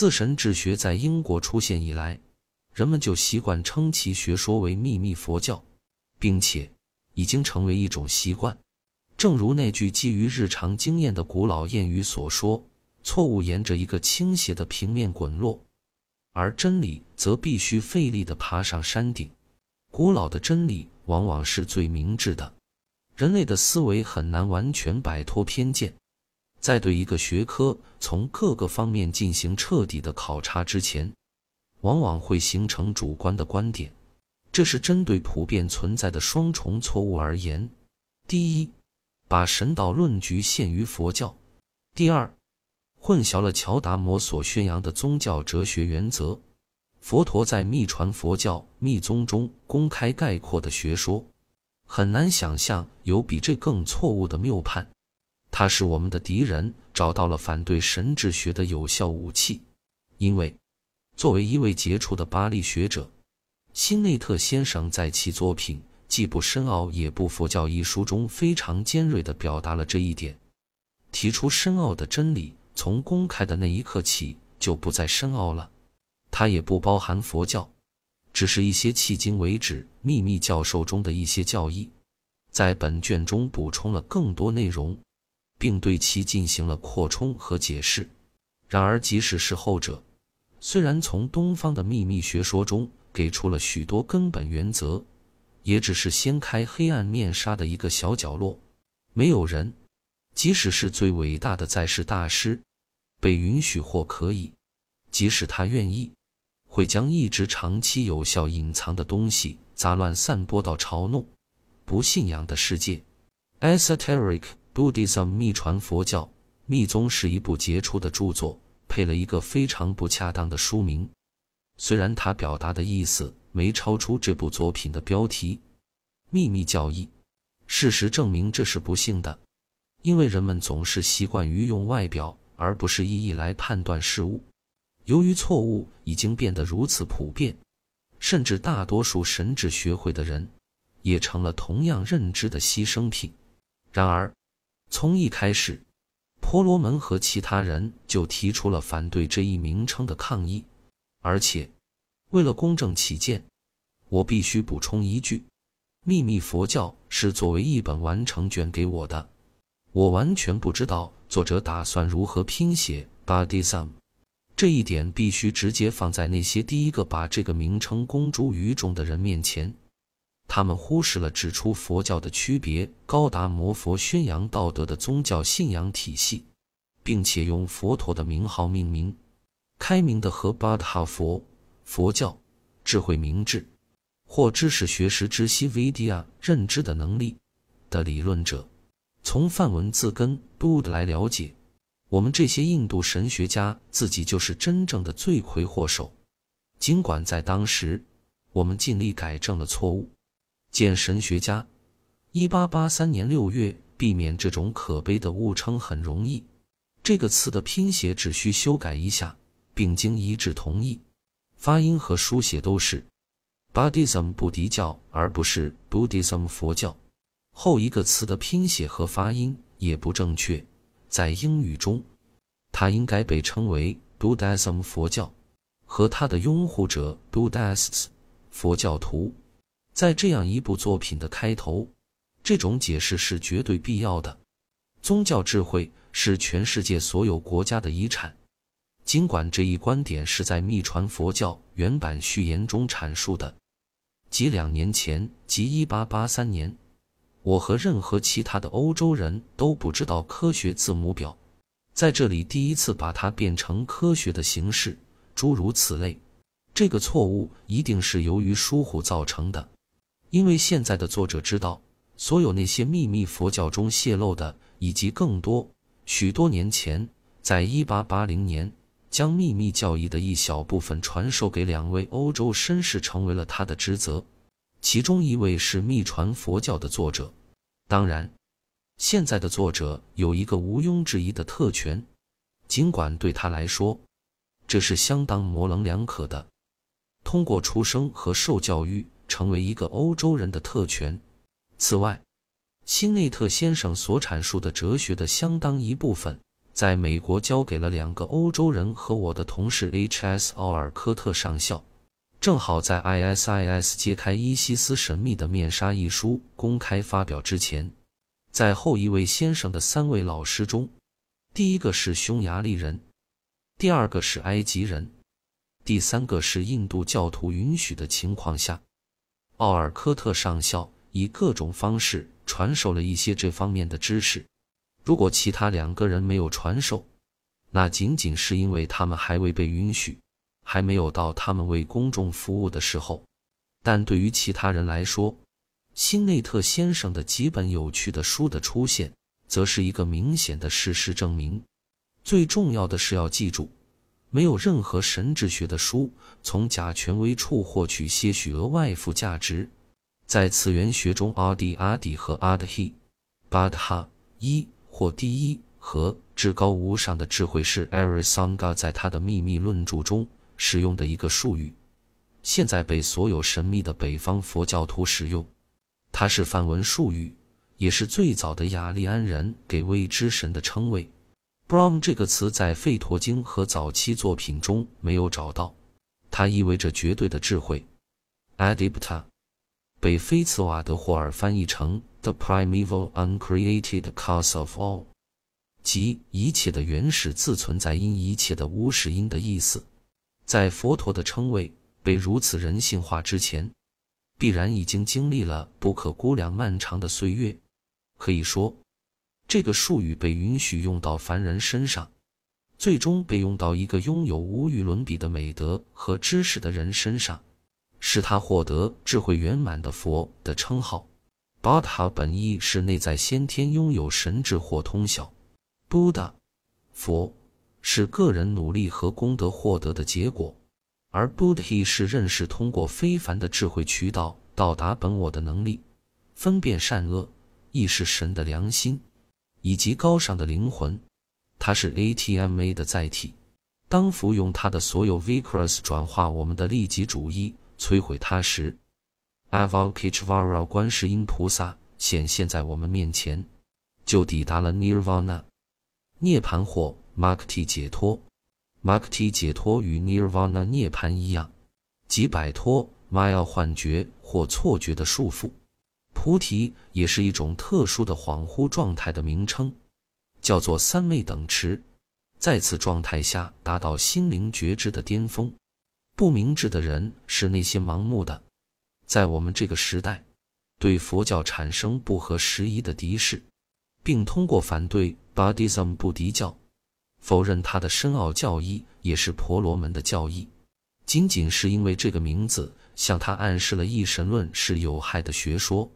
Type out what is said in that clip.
自神智学在英国出现以来，人们就习惯称其学说为秘密佛教，并且已经成为一种习惯。正如那句基于日常经验的古老谚语所说：“错误沿着一个倾斜的平面滚落，而真理则必须费力地爬上山顶。”古老的真理往往是最明智的。人类的思维很难完全摆脱偏见，在对一个学科从各个方面进行彻底的考察之前，往往会形成主观的观点。这是针对普遍存在的双重错误而言：第一，把神道论局限于佛教；第二，混淆了乔达摩所宣扬的宗教哲学原则。佛陀在密传佛教密宗中公开概括的学说。很难想象有比这更错误的谬判。他是我们的敌人，找到了反对神智学的有效武器。因为作为一位杰出的巴利学者，辛内特先生在其作品《既不深奥也不佛教》一书中非常尖锐地表达了这一点，提出深奥的真理从公开的那一刻起就不再深奥了，它也不包含佛教。只是一些迄今为止秘密教授中的一些教义，在本卷中补充了更多内容，并对其进行了扩充和解释。然而，即使是后者，虽然从东方的秘密学说中给出了许多根本原则，也只是掀开黑暗面纱的一个小角落。没有人，即使是最伟大的在世大师，被允许或可以，即使他愿意。会将一直长期有效隐藏的东西杂乱散播到嘲弄、不信仰的世界。Esoteric Buddhism 密传佛教密宗是一部杰出的著作，配了一个非常不恰当的书名。虽然它表达的意思没超出这部作品的标题“秘密教义”，事实证明这是不幸的，因为人们总是习惯于用外表而不是意义来判断事物。由于错误已经变得如此普遍，甚至大多数神智学会的人也成了同样认知的牺牲品。然而，从一开始，婆罗门和其他人就提出了反对这一名称的抗议。而且，为了公正起见，我必须补充一句：秘密佛教是作为一本完成卷给我的，我完全不知道作者打算如何拼写 Buddhism。这一点必须直接放在那些第一个把这个名称公诸于众的人面前。他们忽视了指出佛教的区别高达摩佛宣扬道德的宗教信仰体系，并且用佛陀的名号命名。开明的和巴塔佛佛教智慧明智或知识学识知悉 Vidya 认知的能力的理论者，从梵文字根 Bud 来了解。我们这些印度神学家自己就是真正的罪魁祸首，尽管在当时我们尽力改正了错误。见神学家，一八八三年六月，避免这种可悲的误称很容易。这个词的拼写只需修改一下，并经一致同意，发音和书写都是 Buddhism 布迪教，而不是 Buddhism 佛教。后一个词的拼写和发音也不正确。在英语中，它应该被称为 Buddhism 佛教，和它的拥护者 Buddhists 佛教徒。在这样一部作品的开头，这种解释是绝对必要的。宗教智慧是全世界所有国家的遗产，尽管这一观点是在密传佛教原版序言中阐述的。即两年前，即1883年。我和任何其他的欧洲人都不知道科学字母表，在这里第一次把它变成科学的形式，诸如此类。这个错误一定是由于疏忽造成的，因为现在的作者知道，所有那些秘密佛教中泄露的，以及更多许多年前，在一八八零年将秘密教义的一小部分传授给两位欧洲绅士，成为了他的职责。其中一位是秘传佛教的作者，当然，现在的作者有一个毋庸置疑的特权，尽管对他来说，这是相当模棱两可的。通过出生和受教育成为一个欧洲人的特权。此外，辛内特先生所阐述的哲学的相当一部分，在美国交给了两个欧洲人和我的同事 H.S. 奥尔科特上校。正好在 ISIS 揭开伊西斯神秘的面纱一书公开发表之前，在后一位先生的三位老师中，第一个是匈牙利人，第二个是埃及人，第三个是印度教徒允许的情况下，奥尔科特上校以各种方式传授了一些这方面的知识。如果其他两个人没有传授，那仅仅是因为他们还未被允许。还没有到他们为公众服务的时候，但对于其他人来说，辛内特先生的几本有趣的书的出现，则是一个明显的事实证明。最重要的是要记住，没有任何神智学的书从假权威处获取些许额外附价值。在次元学中，阿迪阿迪和阿德希、巴德哈一或第一和至高无上的智慧是 Arisanga 在他的秘密论著中。使用的一个术语，现在被所有神秘的北方佛教徒使用。它是梵文术语，也是最早的雅利安人给未知神的称谓。Brahm 这个词在吠陀经和早期作品中没有找到，它意味着绝对的智慧。Adipta 被菲茨瓦德霍尔翻译成 The Primeval Uncreated Cause of All，即一切的原始自存在因一切的无始因的意思。在佛陀的称谓被如此人性化之前，必然已经经历了不可估量漫长的岁月。可以说，这个术语被允许用到凡人身上，最终被用到一个拥有无与伦比的美德和知识的人身上，使他获得智慧圆满的佛的称号。巴塔本意是内在先天拥有神智或通晓。Buddha，佛。是个人努力和功德获得的结果，而 Buddhi 是认识通过非凡的智慧渠道到达本我的能力，分辨善恶，亦是神的良心以及高尚的灵魂。它是 ATMA 的载体。当服用它的所有 Vikrus 转化我们的利己主义，摧毁它时，Avalokiteshvara 观世音菩萨显现在我们面前，就抵达了 Nirvana 涅槃或。Mukti 解脱，Mukti 解脱与 Nirvana 涅槃一样，即摆脱 Maya 幻觉或错觉的束缚。菩提也是一种特殊的恍惚状态的名称，叫做三昧等持。在此状态下达到心灵觉知的巅峰。不明智的人是那些盲目的，在我们这个时代，对佛教产生不合时宜的敌视，并通过反对 Buddhism 不敌教。否认他的深奥教义也是婆罗门的教义，仅仅是因为这个名字向他暗示了一神论是有害的学说。